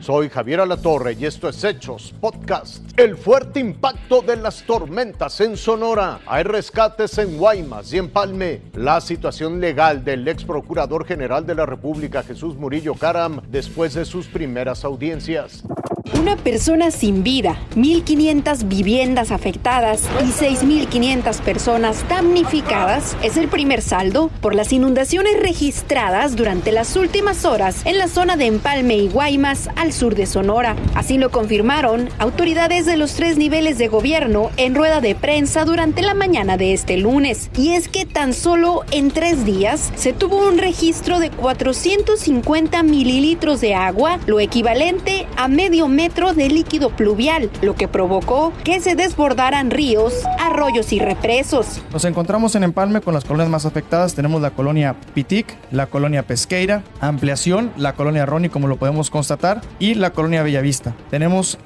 Soy Javier Alatorre y esto es Hechos Podcast. El fuerte impacto de las tormentas en Sonora. Hay rescates en Guaymas y en Palme. La situación legal del ex procurador general de la República, Jesús Murillo Caram, después de sus primeras audiencias. Una persona sin vida, 1.500 viviendas afectadas y 6.500 personas damnificadas es el primer saldo por las inundaciones registradas durante las últimas horas en la zona de Empalme y Guaymas al sur de Sonora. Así lo confirmaron autoridades de los tres niveles de gobierno en rueda de prensa durante la mañana de este lunes. Y es que tan solo en tres días se tuvo un registro de 450 mililitros de agua, lo equivalente a medio metro de líquido pluvial, lo que provocó que se desbordaran ríos, arroyos y represos. Nos encontramos en Empalme con las colonias más afectadas. Tenemos la colonia Pitic, la colonia Pesqueira, Ampliación, la colonia Roni, como lo podemos constatar, y la colonia Bellavista. Tenemos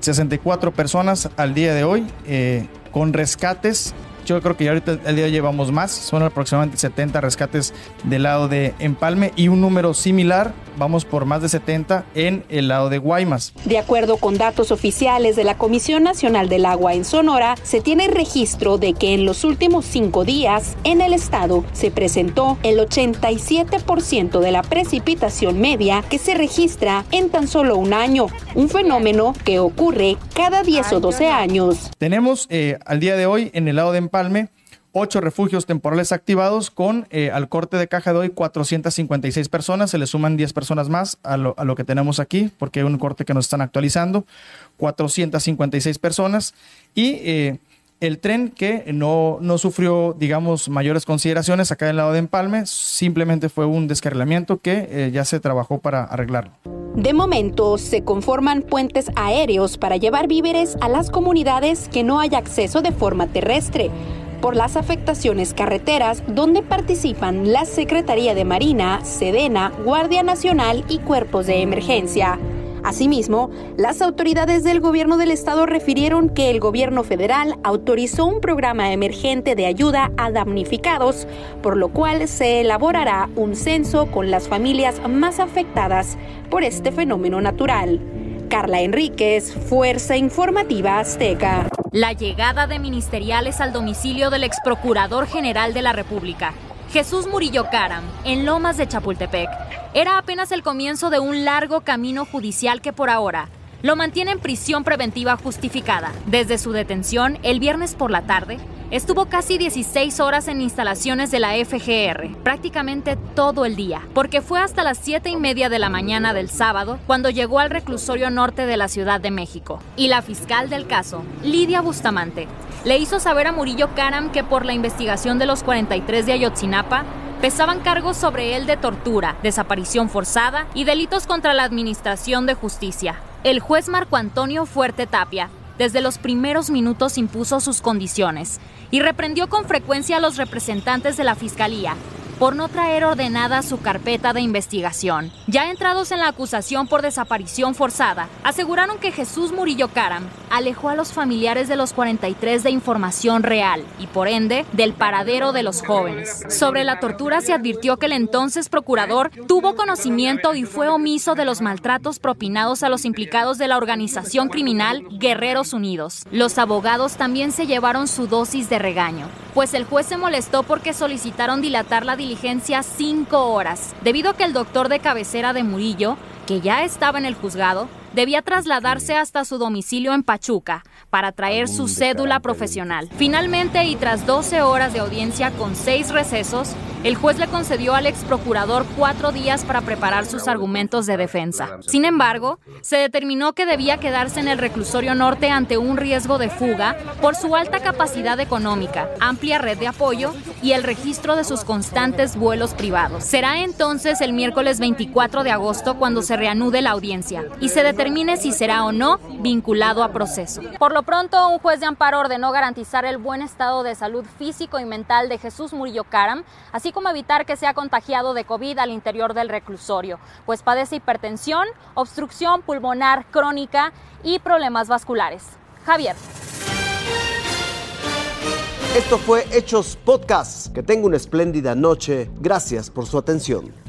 64 eh, personas al día de hoy eh, con rescates yo creo que ya ahorita el día llevamos más, son aproximadamente 70 rescates del lado de Empalme y un número similar, vamos por más de 70 en el lado de Guaymas. De acuerdo con datos oficiales de la Comisión Nacional del Agua en Sonora, se tiene registro de que en los últimos cinco días en el estado se presentó el 87% de la precipitación media que se registra en tan solo un año, un fenómeno que ocurre cada 10 o 12 años. Tenemos eh, al día de hoy en el lado de Empalme Palme, ocho refugios temporales activados con eh, al corte de caja de hoy 456 personas, se le suman 10 personas más a lo, que tenemos aquí, porque hay un corte que nos están actualizando, 456 personas. Y eh, el tren que no, no, sufrió, digamos, mayores consideraciones acá del lado de Empalme, simplemente fue un descarrilamiento que eh, ya se trabajó para arreglarlo. De momento, se conforman puentes aéreos para llevar víveres a las comunidades que no hay acceso de forma terrestre por las afectaciones carreteras donde participan la Secretaría de Marina, Sedena, Guardia Nacional y cuerpos de emergencia. Asimismo, las autoridades del gobierno del estado refirieron que el gobierno federal autorizó un programa emergente de ayuda a damnificados, por lo cual se elaborará un censo con las familias más afectadas por este fenómeno natural. Carla Enríquez, Fuerza Informativa Azteca. La llegada de ministeriales al domicilio del ex procurador general de la República, Jesús Murillo Caram, en Lomas de Chapultepec, era apenas el comienzo de un largo camino judicial que por ahora lo mantiene en prisión preventiva justificada. Desde su detención, el viernes por la tarde, estuvo casi 16 horas en instalaciones de la FGR, prácticamente todo el día, porque fue hasta las 7 y media de la mañana del sábado cuando llegó al reclusorio norte de la Ciudad de México. Y la fiscal del caso, Lidia Bustamante, le hizo saber a Murillo Karam que por la investigación de los 43 de Ayotzinapa, pesaban cargos sobre él de tortura, desaparición forzada y delitos contra la Administración de Justicia. El juez Marco Antonio Fuerte Tapia, desde los primeros minutos impuso sus condiciones y reprendió con frecuencia a los representantes de la Fiscalía, por no traer ordenada su carpeta de investigación. Ya entrados en la acusación por desaparición forzada, aseguraron que Jesús Murillo Caram alejó a los familiares de los 43 de información real y por ende del paradero de los jóvenes. Sobre la tortura se advirtió que el entonces procurador tuvo conocimiento y fue omiso de los maltratos propinados a los implicados de la organización criminal Guerreros Unidos. Los abogados también se llevaron su dosis de regaño, pues el juez se molestó porque solicitaron dilatar la diligencia cinco horas, debido a que el doctor de cabecera de Murillo, que ya estaba en el juzgado, debía trasladarse hasta su domicilio en Pachuca para traer su cédula profesional. Finalmente, y tras 12 horas de audiencia con seis recesos, el juez le concedió al ex procurador cuatro días para preparar sus argumentos de defensa. Sin embargo, se determinó que debía quedarse en el reclusorio norte ante un riesgo de fuga por su alta capacidad económica, amplia red de apoyo y el registro de sus constantes vuelos privados. Será entonces el miércoles 24 de agosto cuando se reanude la audiencia y se determine si será o no vinculado a proceso. Por lo pronto, un juez de amparo ordenó garantizar el buen estado de salud físico y mental de Jesús Murillo Caram, así como evitar que sea contagiado de COVID al interior del reclusorio, pues padece hipertensión, obstrucción pulmonar crónica y problemas vasculares. Javier. Esto fue Hechos Podcast. Que tenga una espléndida noche. Gracias por su atención.